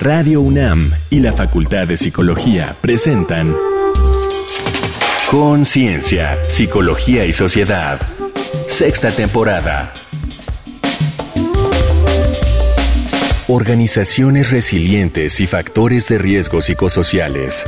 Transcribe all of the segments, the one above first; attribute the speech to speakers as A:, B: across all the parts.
A: Radio UNAM y la Facultad de Psicología presentan Conciencia, Psicología y Sociedad. Sexta temporada. Organizaciones resilientes y factores de riesgo psicosociales.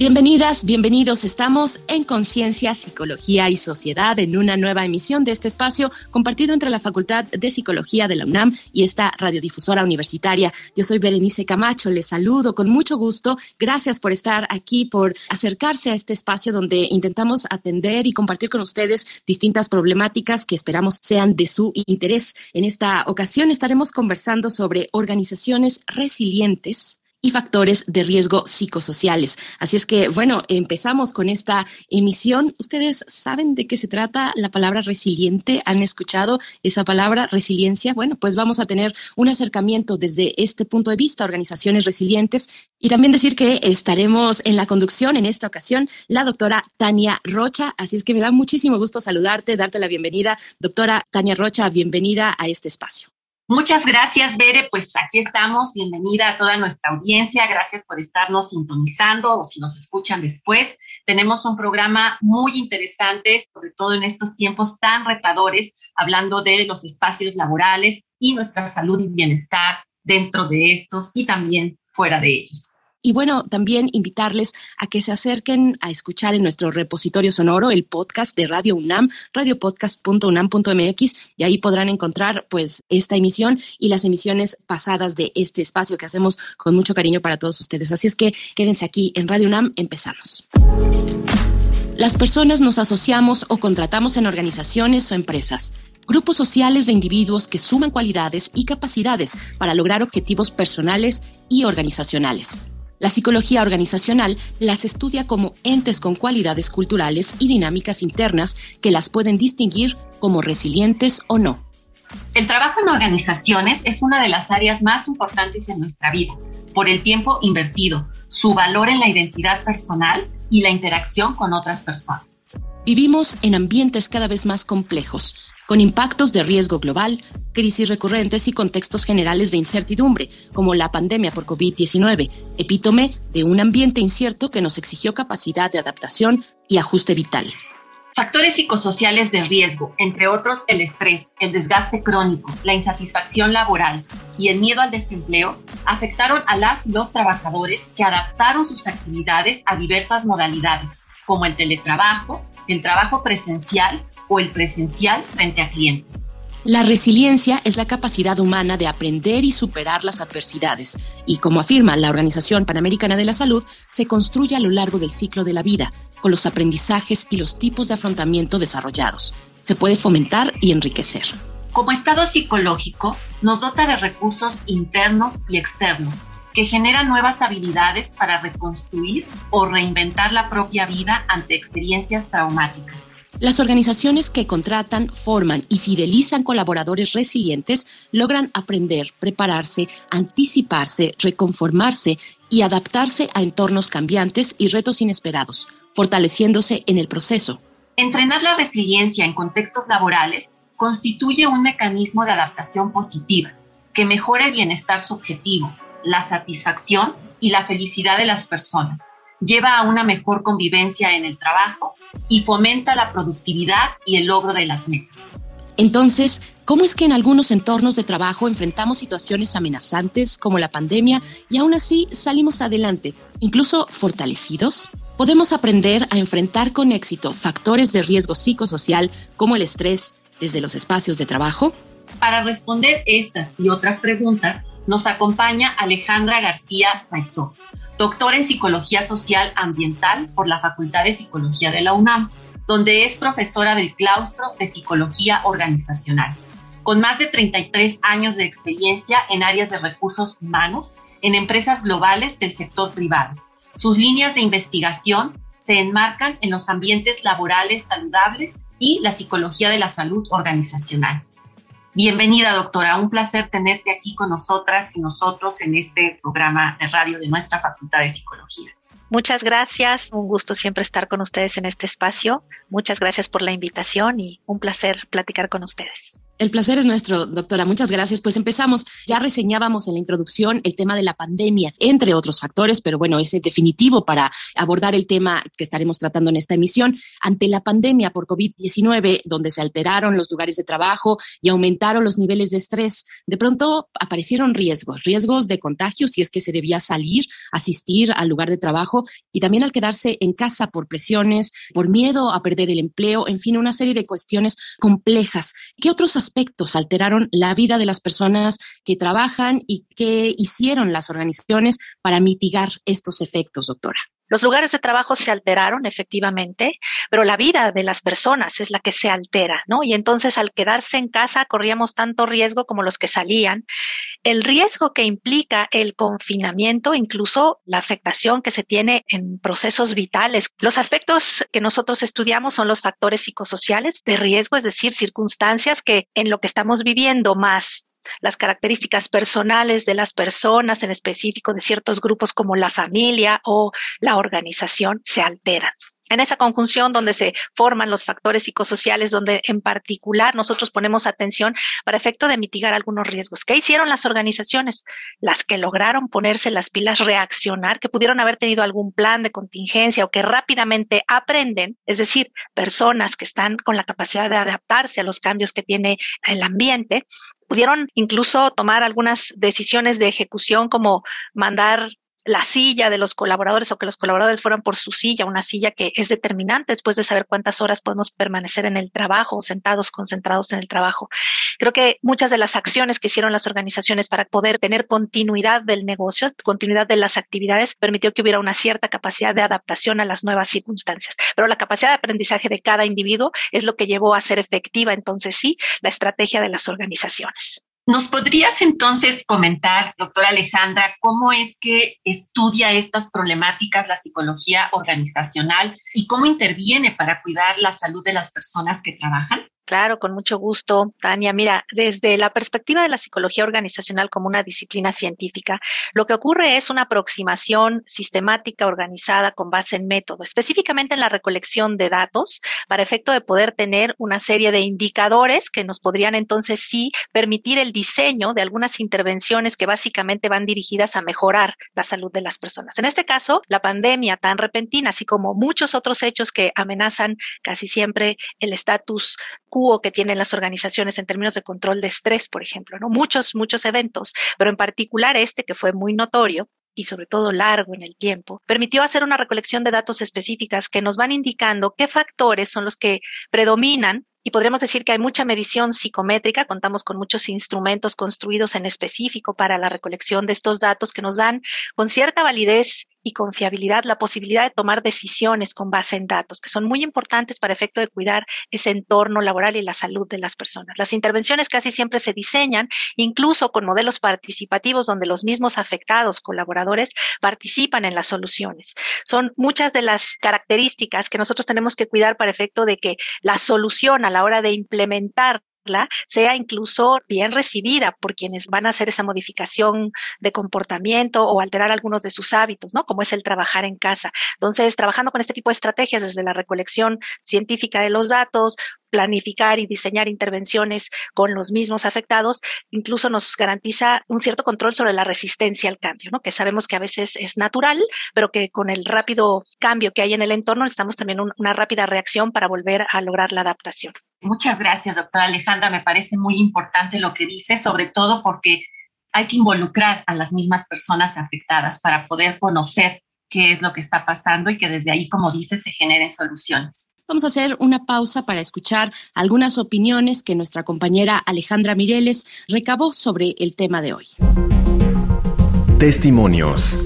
B: Bienvenidas, bienvenidos. Estamos en Conciencia, Psicología y Sociedad en una nueva emisión de este espacio compartido entre la Facultad de Psicología de la UNAM y esta radiodifusora universitaria. Yo soy Berenice Camacho, les saludo con mucho gusto. Gracias por estar aquí, por acercarse a este espacio donde intentamos atender y compartir con ustedes distintas problemáticas que esperamos sean de su interés. En esta ocasión estaremos conversando sobre organizaciones resilientes y factores de riesgo psicosociales. Así es que, bueno, empezamos con esta emisión. ¿Ustedes saben de qué se trata la palabra resiliente? ¿Han escuchado esa palabra resiliencia? Bueno, pues vamos a tener un acercamiento desde este punto de vista, organizaciones resilientes, y también decir que estaremos en la conducción en esta ocasión la doctora Tania Rocha. Así es que me da muchísimo gusto saludarte, darte la bienvenida. Doctora Tania Rocha, bienvenida a este espacio.
C: Muchas gracias, Bere. Pues aquí estamos. Bienvenida a toda nuestra audiencia. Gracias por estarnos sintonizando o si nos escuchan después. Tenemos un programa muy interesante, sobre todo en estos tiempos tan retadores, hablando de los espacios laborales y nuestra salud y bienestar dentro de estos y también fuera de ellos.
B: Y bueno, también invitarles a que se acerquen a escuchar en nuestro repositorio sonoro el podcast de Radio UNAM, radiopodcast.unam.mx, y ahí podrán encontrar pues esta emisión y las emisiones pasadas de este espacio que hacemos con mucho cariño para todos ustedes. Así es que quédense aquí en Radio UNAM, empezamos. Las personas nos asociamos o contratamos en organizaciones o empresas grupos sociales de individuos que suman cualidades y capacidades para lograr objetivos personales y organizacionales. La psicología organizacional las estudia como entes con cualidades culturales y dinámicas internas que las pueden distinguir como resilientes o no.
C: El trabajo en organizaciones es una de las áreas más importantes en nuestra vida, por el tiempo invertido, su valor en la identidad personal y la interacción con otras personas.
B: Vivimos en ambientes cada vez más complejos, con impactos de riesgo global, crisis recurrentes y contextos generales de incertidumbre, como la pandemia por COVID-19, epítome de un ambiente incierto que nos exigió capacidad de adaptación y ajuste vital.
C: Factores psicosociales de riesgo, entre otros el estrés, el desgaste crónico, la insatisfacción laboral y el miedo al desempleo, afectaron a las y los trabajadores que adaptaron sus actividades a diversas modalidades, como el teletrabajo, el trabajo presencial o el presencial frente a clientes.
B: La resiliencia es la capacidad humana de aprender y superar las adversidades y, como afirma la Organización Panamericana de la Salud, se construye a lo largo del ciclo de la vida, con los aprendizajes y los tipos de afrontamiento desarrollados. Se puede fomentar y enriquecer.
C: Como estado psicológico, nos dota de recursos internos y externos que generan nuevas habilidades para reconstruir o reinventar la propia vida ante experiencias traumáticas.
B: Las organizaciones que contratan, forman y fidelizan colaboradores resilientes logran aprender, prepararse, anticiparse, reconformarse y adaptarse a entornos cambiantes y retos inesperados, fortaleciéndose en el proceso.
C: Entrenar la resiliencia en contextos laborales constituye un mecanismo de adaptación positiva que mejora el bienestar subjetivo, la satisfacción y la felicidad de las personas lleva a una mejor convivencia en el trabajo y fomenta la productividad y el logro de las metas.
B: Entonces, ¿cómo es que en algunos entornos de trabajo enfrentamos situaciones amenazantes como la pandemia y aún así salimos adelante, incluso fortalecidos? Podemos aprender a enfrentar con éxito factores de riesgo psicosocial como el estrés desde los espacios de trabajo?
C: Para responder estas y otras preguntas, nos acompaña Alejandra García Saizó, doctor en Psicología Social Ambiental por la Facultad de Psicología de la UNAM, donde es profesora del claustro de Psicología Organizacional, con más de 33 años de experiencia en áreas de recursos humanos en empresas globales del sector privado. Sus líneas de investigación se enmarcan en los ambientes laborales saludables y la psicología de la salud organizacional. Bienvenida, doctora. Un placer tenerte aquí con nosotras y nosotros en este programa de radio de nuestra Facultad de Psicología.
D: Muchas gracias, un gusto siempre estar con ustedes en este espacio. Muchas gracias por la invitación y un placer platicar con ustedes.
B: El placer es nuestro, doctora. Muchas gracias. Pues empezamos. Ya reseñábamos en la introducción el tema de la pandemia, entre otros factores, pero bueno, es definitivo para abordar el tema que estaremos tratando en esta emisión. Ante la pandemia por COVID-19, donde se alteraron los lugares de trabajo y aumentaron los niveles de estrés, de pronto aparecieron riesgos, riesgos de contagio si es que se debía salir, asistir al lugar de trabajo y también al quedarse en casa por presiones, por miedo a perder el empleo, en fin, una serie de cuestiones complejas. ¿Qué otros aspectos aspectos alteraron la vida de las personas que trabajan y qué hicieron las organizaciones para mitigar estos efectos, doctora?
D: Los lugares de trabajo se alteraron efectivamente, pero la vida de las personas es la que se altera, ¿no? Y entonces al quedarse en casa corríamos tanto riesgo como los que salían. El riesgo que implica el confinamiento, incluso la afectación que se tiene en procesos vitales. Los aspectos que nosotros estudiamos son los factores psicosociales de riesgo, es decir, circunstancias que en lo que estamos viviendo más las características personales de las personas, en específico de ciertos grupos como la familia o la organización, se alteran en esa conjunción donde se forman los factores psicosociales, donde en particular nosotros ponemos atención para efecto de mitigar algunos riesgos. ¿Qué hicieron las organizaciones? Las que lograron ponerse las pilas, reaccionar, que pudieron haber tenido algún plan de contingencia o que rápidamente aprenden, es decir, personas que están con la capacidad de adaptarse a los cambios que tiene el ambiente, pudieron incluso tomar algunas decisiones de ejecución como mandar la silla de los colaboradores o que los colaboradores fueran por su silla, una silla que es determinante después de saber cuántas horas podemos permanecer en el trabajo sentados, concentrados en el trabajo. Creo que muchas de las acciones que hicieron las organizaciones para poder tener continuidad del negocio, continuidad de las actividades, permitió que hubiera una cierta capacidad de adaptación a las nuevas circunstancias. Pero la capacidad de aprendizaje de cada individuo es lo que llevó a ser efectiva, entonces sí, la estrategia de las organizaciones.
C: ¿Nos podrías entonces comentar, doctora Alejandra, cómo es que estudia estas problemáticas la psicología organizacional y cómo interviene para cuidar la salud de las personas que trabajan?
D: Claro, con mucho gusto, Tania. Mira, desde la perspectiva de la psicología organizacional como una disciplina científica, lo que ocurre es una aproximación sistemática, organizada, con base en método, específicamente en la recolección de datos, para efecto de poder tener una serie de indicadores que nos podrían entonces sí permitir el diseño de algunas intervenciones que básicamente van dirigidas a mejorar la salud de las personas. En este caso, la pandemia tan repentina, así como muchos otros hechos que amenazan casi siempre el estatus que tienen las organizaciones en términos de control de estrés, por ejemplo, ¿no? Muchos, muchos eventos, pero en particular este que fue muy notorio, y sobre todo largo en el tiempo, permitió hacer una recolección de datos específicas que nos van indicando qué factores son los que predominan y podríamos decir que hay mucha medición psicométrica, contamos con muchos instrumentos construidos en específico para la recolección de estos datos que nos dan con cierta validez y confiabilidad la posibilidad de tomar decisiones con base en datos, que son muy importantes para efecto de cuidar ese entorno laboral y la salud de las personas. Las intervenciones casi siempre se diseñan incluso con modelos participativos donde los mismos afectados, colaboradores, participan en las soluciones. Son muchas de las características que nosotros tenemos que cuidar para efecto de que la solución a la hora de implementar sea incluso bien recibida por quienes van a hacer esa modificación de comportamiento o alterar algunos de sus hábitos, ¿no? Como es el trabajar en casa. Entonces, trabajando con este tipo de estrategias desde la recolección científica de los datos, planificar y diseñar intervenciones con los mismos afectados, incluso nos garantiza un cierto control sobre la resistencia al cambio, ¿no? que sabemos que a veces es natural, pero que con el rápido cambio que hay en el entorno necesitamos también una rápida reacción para volver a lograr la adaptación.
C: Muchas gracias, doctora Alejandra. Me parece muy importante lo que dice, sobre todo porque hay que involucrar a las mismas personas afectadas para poder conocer qué es lo que está pasando y que desde ahí, como dice, se generen soluciones.
B: Vamos a hacer una pausa para escuchar algunas opiniones que nuestra compañera Alejandra Mireles recabó sobre el tema de hoy.
A: Testimonios.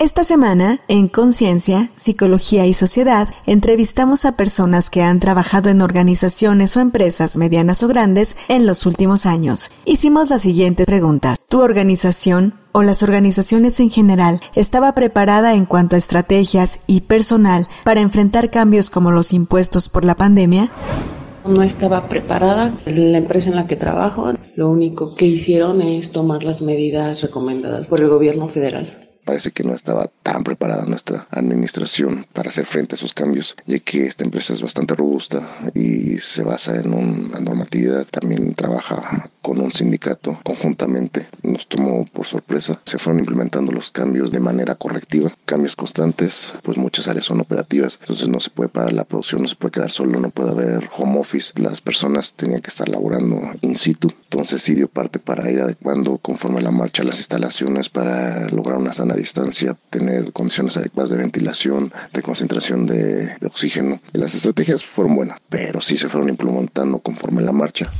E: Esta semana, en Conciencia, Psicología y Sociedad, entrevistamos a personas que han trabajado en organizaciones o empresas medianas o grandes en los últimos años. Hicimos la siguiente pregunta. ¿Tu organización o las organizaciones en general estaba preparada en cuanto a estrategias y personal para enfrentar cambios como los impuestos por la pandemia?
F: No estaba preparada. La empresa en la que trabajo, lo único que hicieron es tomar las medidas recomendadas por el gobierno federal
G: parece que no estaba tan preparada nuestra administración para hacer frente a esos cambios, ya que esta empresa es bastante robusta y se basa en una normatividad, también trabaja con un sindicato conjuntamente. Nos tomó por sorpresa, se fueron implementando los cambios de manera correctiva, cambios constantes, pues muchas áreas son operativas, entonces no se puede parar la producción, no se puede quedar solo, no puede haber home office, las personas tenían que estar laborando in situ, entonces sí dio parte para ir adecuando conforme la marcha las instalaciones para lograr una sana distancia, tener condiciones adecuadas de ventilación, de concentración de, oxígeno. Las estrategias fueron buenas, pero sí se fueron implementando conforme la marcha.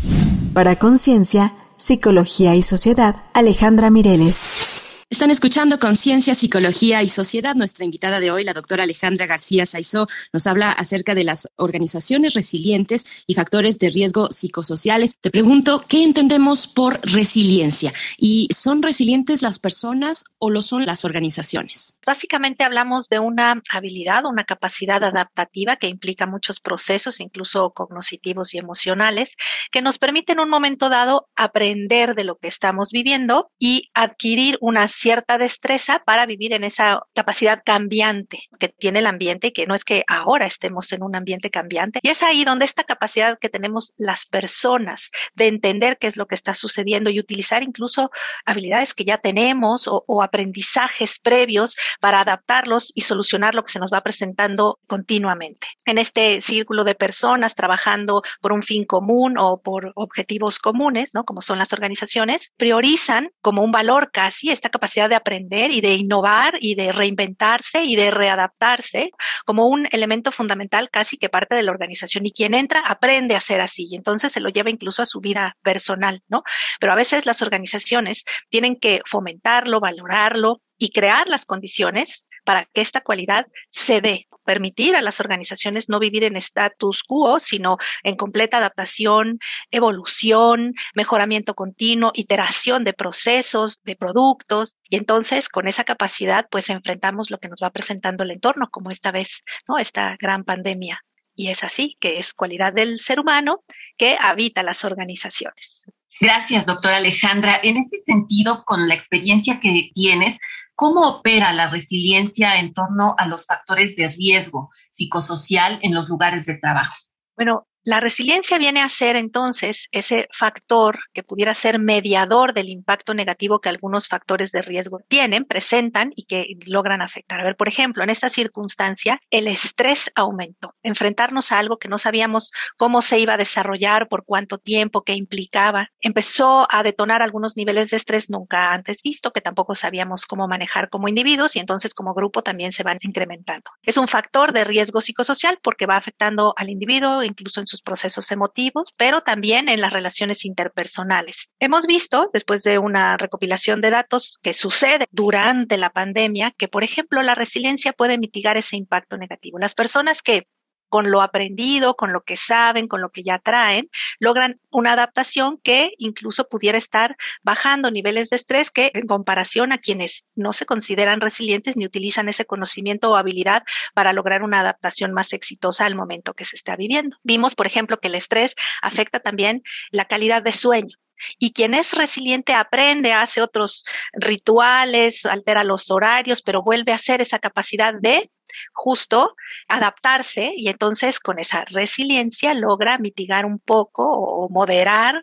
E: Para Conciencia, Psicología y Sociedad, Alejandra Mireles.
B: Están escuchando Conciencia, Psicología y Sociedad. Nuestra invitada de hoy, la doctora Alejandra García Saizó, nos habla acerca de las organizaciones resilientes y factores de riesgo psicosociales. Te pregunto, ¿qué entendemos por resiliencia? ¿Y son resilientes las personas o lo son las organizaciones?
D: Básicamente hablamos de una habilidad, una capacidad adaptativa que implica muchos procesos, incluso cognitivos y emocionales, que nos permiten en un momento dado aprender de lo que estamos viviendo y adquirir unas cierta destreza para vivir en esa capacidad cambiante que tiene el ambiente y que no es que ahora estemos en un ambiente cambiante. Y es ahí donde esta capacidad que tenemos las personas de entender qué es lo que está sucediendo y utilizar incluso habilidades que ya tenemos o, o aprendizajes previos para adaptarlos y solucionar lo que se nos va presentando continuamente. En este círculo de personas trabajando por un fin común o por objetivos comunes, ¿no? Como son las organizaciones, priorizan como un valor casi esta capacidad de aprender y de innovar y de reinventarse y de readaptarse como un elemento fundamental casi que parte de la organización. Y quien entra aprende a ser así y entonces se lo lleva incluso a su vida personal, ¿no? Pero a veces las organizaciones tienen que fomentarlo, valorarlo y crear las condiciones para que esta cualidad se dé, permitir a las organizaciones no vivir en status quo, sino en completa adaptación, evolución, mejoramiento continuo, iteración de procesos, de productos, y entonces con esa capacidad pues enfrentamos lo que nos va presentando el entorno, como esta vez, ¿no? Esta gran pandemia. Y es así, que es cualidad del ser humano que habita las organizaciones.
C: Gracias, doctora Alejandra. En este sentido, con la experiencia que tienes, ¿Cómo opera la resiliencia en torno a los factores de riesgo psicosocial en los lugares de trabajo?
D: Bueno, la resiliencia viene a ser entonces ese factor que pudiera ser mediador del impacto negativo que algunos factores de riesgo tienen, presentan y que logran afectar. A ver, por ejemplo, en esta circunstancia, el estrés aumentó. Enfrentarnos a algo que no sabíamos cómo se iba a desarrollar, por cuánto tiempo, qué implicaba, empezó a detonar algunos niveles de estrés nunca antes visto, que tampoco sabíamos cómo manejar como individuos y entonces como grupo también se van incrementando. Es un factor de riesgo psicosocial porque va afectando al individuo, incluso en sus procesos emotivos, pero también en las relaciones interpersonales. Hemos visto, después de una recopilación de datos que sucede durante la pandemia, que, por ejemplo, la resiliencia puede mitigar ese impacto negativo. Las personas que con lo aprendido, con lo que saben, con lo que ya traen, logran una adaptación que incluso pudiera estar bajando niveles de estrés que en comparación a quienes no se consideran resilientes ni utilizan ese conocimiento o habilidad para lograr una adaptación más exitosa al momento que se está viviendo. Vimos, por ejemplo, que el estrés afecta también la calidad de sueño. Y quien es resiliente aprende, hace otros rituales, altera los horarios, pero vuelve a hacer esa capacidad de justo adaptarse y entonces con esa resiliencia logra mitigar un poco o moderar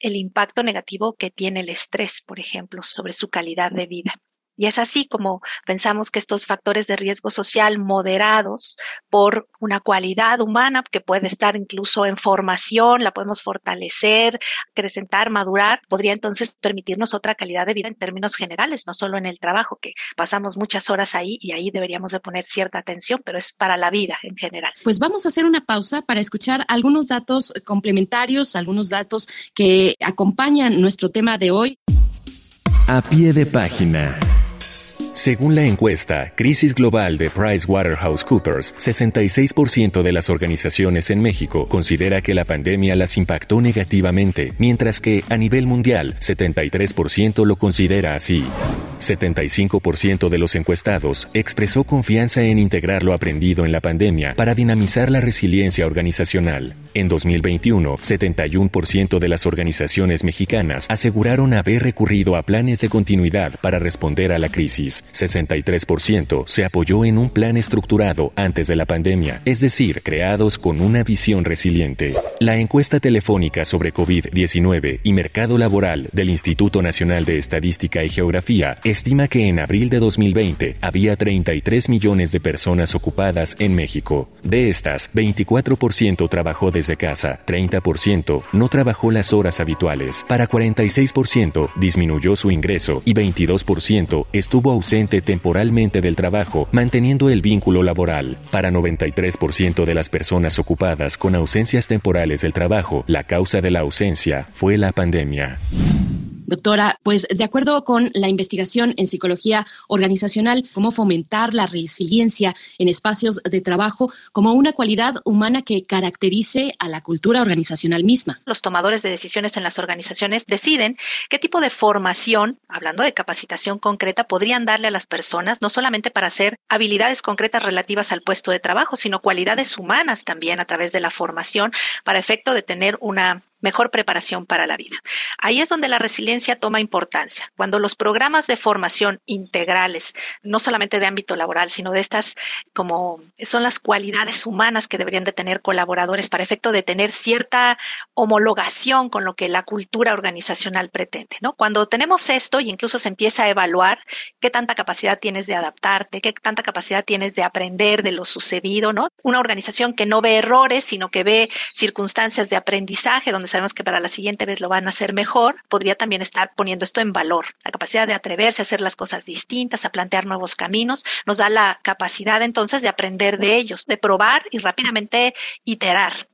D: el impacto negativo que tiene el estrés, por ejemplo, sobre su calidad de vida. Y es así como pensamos que estos factores de riesgo social moderados por una cualidad humana que puede estar incluso en formación, la podemos fortalecer, acrecentar, madurar, podría entonces permitirnos otra calidad de vida en términos generales, no solo en el trabajo, que pasamos muchas horas ahí y ahí deberíamos de poner cierta atención, pero es para la vida en general.
B: Pues vamos a hacer una pausa para escuchar algunos datos complementarios, algunos datos que acompañan nuestro tema de hoy.
A: A pie de página. Según la encuesta Crisis Global de PricewaterhouseCoopers, 66% de las organizaciones en México considera que la pandemia las impactó negativamente, mientras que a nivel mundial 73% lo considera así. 75% de los encuestados expresó confianza en integrar lo aprendido en la pandemia para dinamizar la resiliencia organizacional. En 2021, 71% de las organizaciones mexicanas aseguraron haber recurrido a planes de continuidad para responder a la crisis. 63% se apoyó en un plan estructurado antes de la pandemia, es decir, creados con una visión resiliente. La encuesta telefónica sobre COVID-19 y mercado laboral del Instituto Nacional de Estadística y Geografía estima que en abril de 2020 había 33 millones de personas ocupadas en México. De estas, 24% trabajó desde casa, 30% no trabajó las horas habituales, para 46% disminuyó su ingreso y 22% estuvo ausente temporalmente del trabajo, manteniendo el vínculo laboral. Para 93% de las personas ocupadas con ausencias temporales del trabajo, la causa de la ausencia fue la pandemia.
B: Doctora, pues de acuerdo con la investigación en psicología organizacional, cómo fomentar la resiliencia en espacios de trabajo como una cualidad humana que caracterice a la cultura organizacional misma.
D: Los tomadores de decisiones en las organizaciones deciden qué tipo de formación, hablando de capacitación concreta, podrían darle a las personas, no solamente para hacer habilidades concretas relativas al puesto de trabajo, sino cualidades humanas también a través de la formación para efecto de tener una mejor preparación para la vida. Ahí es donde la resiliencia toma importancia. Cuando los programas de formación integrales, no solamente de ámbito laboral, sino de estas como son las cualidades humanas que deberían de tener colaboradores para efecto de tener cierta homologación con lo que la cultura organizacional pretende, ¿no? Cuando tenemos esto y incluso se empieza a evaluar qué tanta capacidad tienes de adaptarte, qué tanta capacidad tienes de aprender de lo sucedido, ¿no? Una organización que no ve errores, sino que ve circunstancias de aprendizaje donde sabemos que para la siguiente vez lo van a hacer mejor, podría también estar poniendo esto en valor. La capacidad de atreverse a hacer las cosas distintas, a plantear nuevos caminos, nos da la capacidad entonces de aprender de ellos, de probar y rápidamente iterar.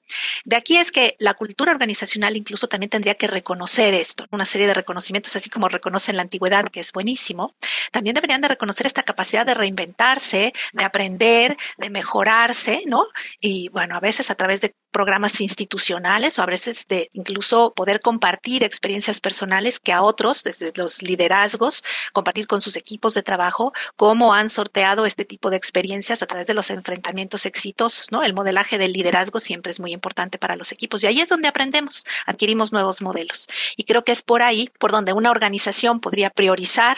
D: De aquí es que la cultura organizacional incluso también tendría que reconocer esto, una serie de reconocimientos, así como reconocen la antigüedad, que es buenísimo, también deberían de reconocer esta capacidad de reinventarse, de aprender, de mejorarse, ¿no? Y bueno, a veces a través de programas institucionales o a veces de incluso poder compartir experiencias personales que a otros, desde los liderazgos, compartir con sus equipos de trabajo, cómo han sorteado este tipo de experiencias a través de los enfrentamientos exitosos, ¿no? El modelaje del liderazgo siempre es muy importante para los equipos y ahí es donde aprendemos, adquirimos nuevos modelos. Y creo que es por ahí por donde una organización podría priorizar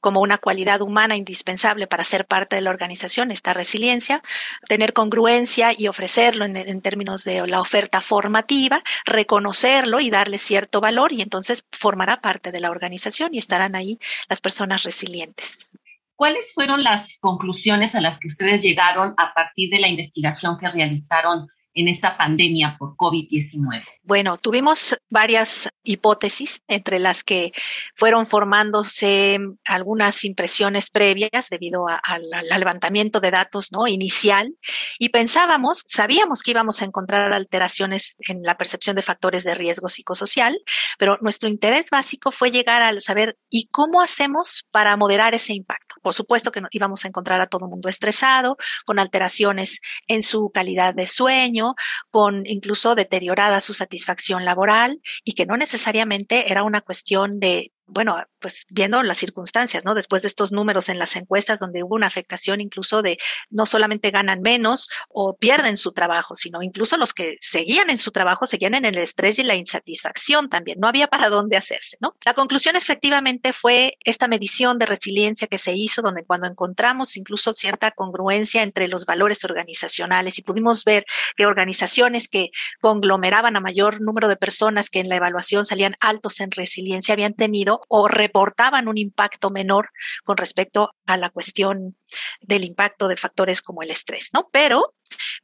D: como una cualidad humana indispensable para ser parte de la organización esta resiliencia, tener congruencia y ofrecerlo en, en términos de la oferta formativa, reconocerlo y darle cierto valor y entonces formará parte de la organización y estarán ahí las personas resilientes.
C: ¿Cuáles fueron las conclusiones a las que ustedes llegaron a partir de la investigación que realizaron en esta pandemia por COVID-19?
D: Bueno, tuvimos varias hipótesis, entre las que fueron formándose algunas impresiones previas debido al levantamiento de datos ¿no? inicial, y pensábamos, sabíamos que íbamos a encontrar alteraciones en la percepción de factores de riesgo psicosocial, pero nuestro interés básico fue llegar al saber, ¿y cómo hacemos para moderar ese impacto? Por supuesto que íbamos a encontrar a todo el mundo estresado, con alteraciones en su calidad de sueño, con incluso deteriorada su satisfacción laboral y que no necesariamente era una cuestión de bueno, pues viendo las circunstancias, ¿no? Después de estos números en las encuestas donde hubo una afectación incluso de no solamente ganan menos o pierden su trabajo, sino incluso los que seguían en su trabajo seguían en el estrés y la insatisfacción también. No había para dónde hacerse, ¿no? La conclusión efectivamente fue esta medición de resiliencia que se hizo, donde cuando encontramos incluso cierta congruencia entre los valores organizacionales y pudimos ver que organizaciones que conglomeraban a mayor número de personas que en la evaluación salían altos en resiliencia habían tenido o reportaban un impacto menor con respecto a la cuestión del impacto de factores como el estrés, ¿no? Pero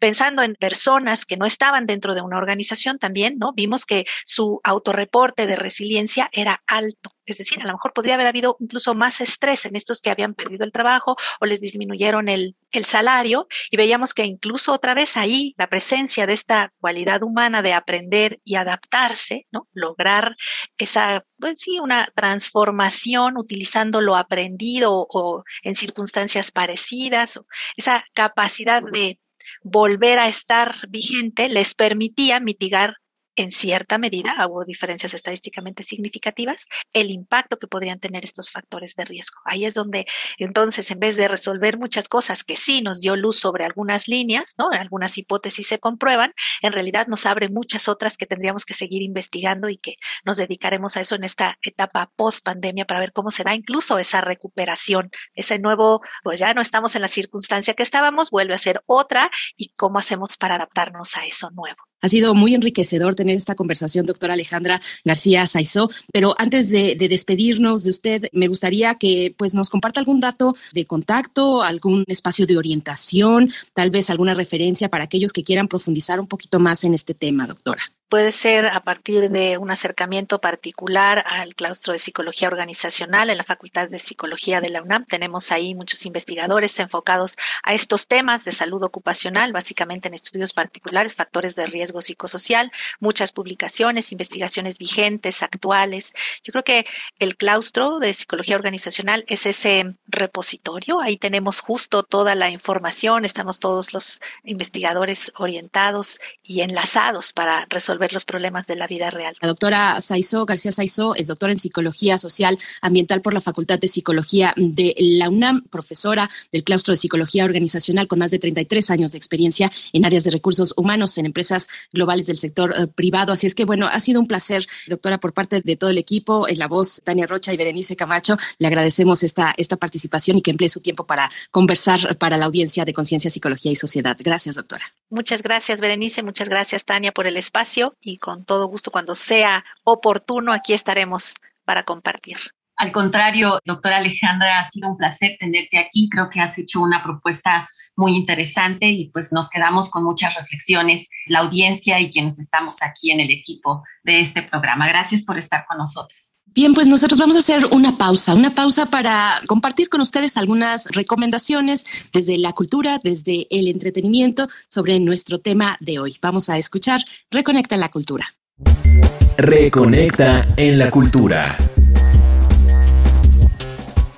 D: pensando en personas que no estaban dentro de una organización también, ¿no? Vimos que su autorreporte de resiliencia era alto. Es decir, a lo mejor podría haber habido incluso más estrés en estos que habían perdido el trabajo o les disminuyeron el, el salario y veíamos que incluso otra vez ahí la presencia de esta cualidad humana de aprender y adaptarse, ¿no? Lograr esa, pues sí, una transformación utilizando lo aprendido o, en circunstancias parecidas, o esa capacidad de volver a estar vigente les permitía mitigar en cierta medida, hubo diferencias estadísticamente significativas, el impacto que podrían tener estos factores de riesgo. Ahí es donde entonces, en vez de resolver muchas cosas que sí nos dio luz sobre algunas líneas, ¿no? Algunas hipótesis se comprueban, en realidad nos abre muchas otras que tendríamos que seguir investigando y que nos dedicaremos a eso en esta etapa post pandemia para ver cómo será incluso esa recuperación, ese nuevo, pues ya no estamos en la circunstancia que estábamos, vuelve a ser otra y cómo hacemos para adaptarnos a eso nuevo.
B: Ha sido muy enriquecedor tener esta conversación, doctora Alejandra García Saizó, pero antes de, de, despedirnos de usted, me gustaría que pues, nos comparta algún dato de contacto, algún espacio de orientación, tal vez alguna referencia para aquellos que quieran profundizar un poquito más en este tema, doctora
D: puede ser a partir de un acercamiento particular al claustro de psicología organizacional en la Facultad de Psicología de la UNAM. Tenemos ahí muchos investigadores enfocados a estos temas de salud ocupacional, básicamente en estudios particulares, factores de riesgo psicosocial, muchas publicaciones, investigaciones vigentes, actuales. Yo creo que el claustro de psicología organizacional es ese repositorio. Ahí tenemos justo toda la información, estamos todos los investigadores orientados y enlazados para resolver ver los problemas de la vida real.
B: La doctora Saizó, García Saizó, es doctora en Psicología Social Ambiental por la Facultad de Psicología de la UNAM, profesora del claustro de Psicología Organizacional con más de 33 años de experiencia en áreas de recursos humanos en empresas globales del sector eh, privado. Así es que, bueno, ha sido un placer, doctora, por parte de todo el equipo, en la voz Tania Rocha y Berenice Camacho. Le agradecemos esta, esta participación y que emplee su tiempo para conversar para la audiencia de Conciencia, Psicología y Sociedad. Gracias, doctora.
D: Muchas gracias, Berenice. Muchas gracias, Tania, por el espacio y con todo gusto cuando sea oportuno aquí estaremos para compartir.
C: Al contrario, doctora Alejandra, ha sido un placer tenerte aquí. Creo que has hecho una propuesta muy interesante y pues nos quedamos con muchas reflexiones, la audiencia y quienes estamos aquí en el equipo de este programa. Gracias por estar con nosotros.
B: Bien, pues nosotros vamos a hacer una pausa, una pausa para compartir con ustedes algunas recomendaciones desde la cultura, desde el entretenimiento sobre nuestro tema de hoy. Vamos a escuchar Reconecta en la cultura.
A: Reconecta en la cultura.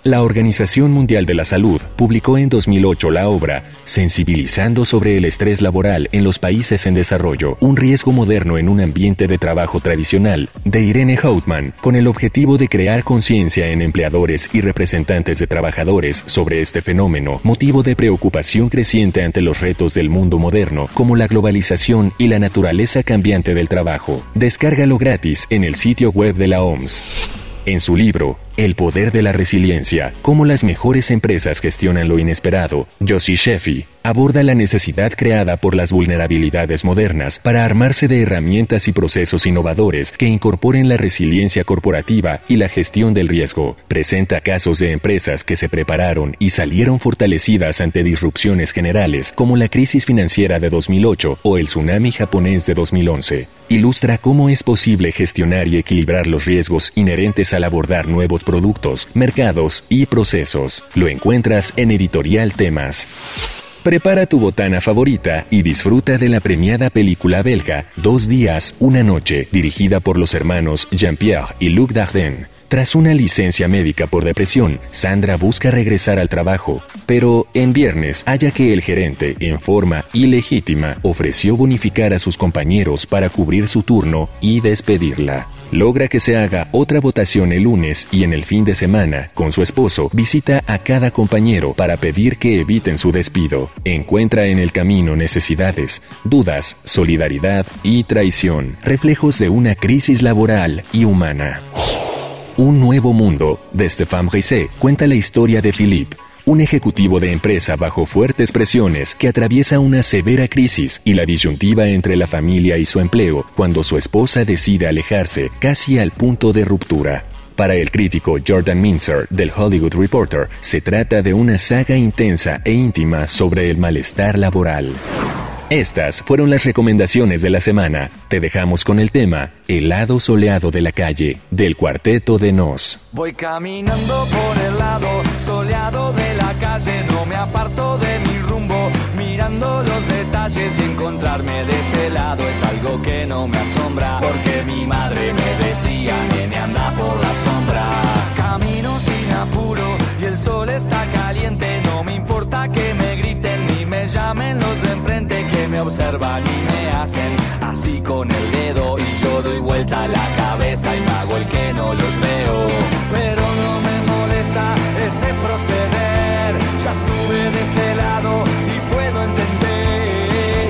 A: La Organización Mundial de la Salud publicó en 2008 la obra Sensibilizando sobre el estrés laboral en los países en desarrollo, un riesgo moderno en un ambiente de trabajo tradicional, de Irene Hautman, con el objetivo de crear conciencia en empleadores y representantes de trabajadores sobre este fenómeno, motivo de preocupación creciente ante los retos del mundo moderno, como la globalización y la naturaleza cambiante del trabajo. Descárgalo gratis en el sitio web de la OMS. En su libro, el poder de la resiliencia, cómo las mejores empresas gestionan lo inesperado. Josie Sheffy aborda la necesidad creada por las vulnerabilidades modernas para armarse de herramientas y procesos innovadores que incorporen la resiliencia corporativa y la gestión del riesgo. Presenta casos de empresas que se prepararon y salieron fortalecidas ante disrupciones generales como la crisis financiera de 2008 o el tsunami japonés de 2011. Ilustra cómo es posible gestionar y equilibrar los riesgos inherentes al abordar nuevos productos, mercados y procesos. Lo encuentras en Editorial Temas. Prepara tu botana favorita y disfruta de la premiada película belga Dos días, una noche, dirigida por los hermanos Jean-Pierre y Luc Dardenne. Tras una licencia médica por depresión, Sandra busca regresar al trabajo, pero en viernes haya que el gerente, en forma ilegítima, ofreció bonificar a sus compañeros para cubrir su turno y despedirla. Logra que se haga otra votación el lunes y en el fin de semana, con su esposo, visita a cada compañero para pedir que eviten su despido. Encuentra en el camino necesidades, dudas, solidaridad y traición, reflejos de una crisis laboral y humana. Un nuevo mundo, de Stéphane Risset, cuenta la historia de Philippe, un ejecutivo de empresa bajo fuertes presiones que atraviesa una severa crisis y la disyuntiva entre la familia y su empleo cuando su esposa decide alejarse casi al punto de ruptura. Para el crítico Jordan Minzer del Hollywood Reporter, se trata de una saga intensa e íntima sobre el malestar laboral. Estas fueron las recomendaciones de la semana. Te dejamos con el tema El lado soleado de la calle, del cuarteto de Nos.
H: Voy caminando por el lado soleado de la calle, no me aparto de mi rumbo, mirando los detalles encontrarme de ese lado es algo que no me asombra, porque mi madre me decía, nene anda por la sombra. Camino sin apuro y el sol está caliente, no me importa que me griten ni me llamen los me observan y me hacen así con el dedo y yo doy vuelta la cabeza y me hago el que no los veo. Pero no me molesta ese proceder, ya estuve de ese lado y puedo entender.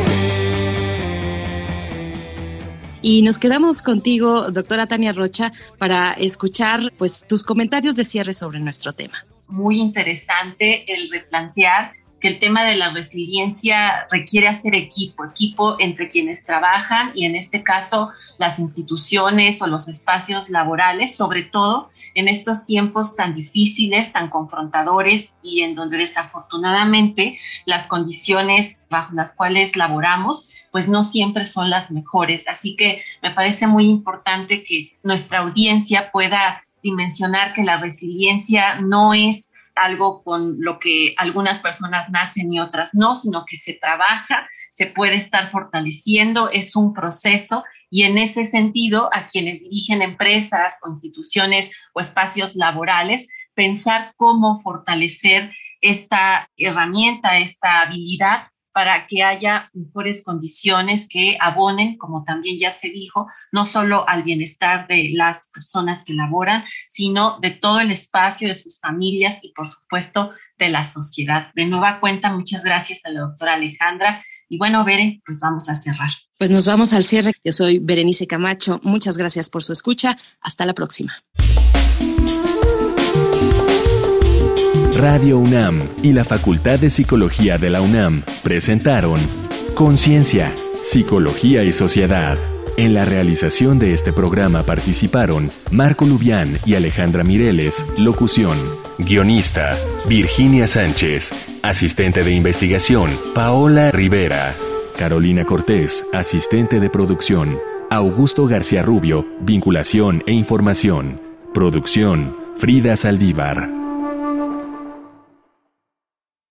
B: Y nos quedamos contigo, doctora Tania Rocha, para escuchar pues tus comentarios de cierre sobre nuestro tema.
C: Muy interesante el replantear que el tema de la resiliencia requiere hacer equipo, equipo entre quienes trabajan y en este caso las instituciones o los espacios laborales, sobre todo en estos tiempos tan difíciles, tan confrontadores y en donde desafortunadamente las condiciones bajo las cuales laboramos pues no siempre son las mejores. Así que me parece muy importante que nuestra audiencia pueda dimensionar que la resiliencia no es algo con lo que algunas personas nacen y otras no, sino que se trabaja, se puede estar fortaleciendo, es un proceso. Y en ese sentido a quienes dirigen empresas o instituciones o espacios laborales, pensar cómo fortalecer esta herramienta, esta habilidad para que haya mejores condiciones que abonen, como también ya se dijo, no solo al bienestar de las personas que laboran, sino de todo el espacio, de sus familias y, por supuesto, de la sociedad. De nueva cuenta, muchas gracias a la doctora Alejandra. Y bueno, Bere, pues vamos a cerrar.
B: Pues nos vamos al cierre. Yo soy Berenice Camacho. Muchas gracias por su escucha. Hasta la próxima.
A: Radio UNAM y la Facultad de Psicología de la UNAM presentaron Conciencia, Psicología y Sociedad. En la realización de este programa participaron Marco Lubián y Alejandra Mireles, locución. Guionista, Virginia Sánchez. Asistente de investigación, Paola Rivera. Carolina Cortés, asistente de producción. Augusto García Rubio, vinculación e información. Producción, Frida Saldívar.